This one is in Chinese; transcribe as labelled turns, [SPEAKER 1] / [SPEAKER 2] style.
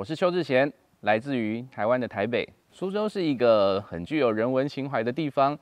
[SPEAKER 1] 我是邱志贤来自于台湾的台北苏州是一个很具有人文情怀的地方。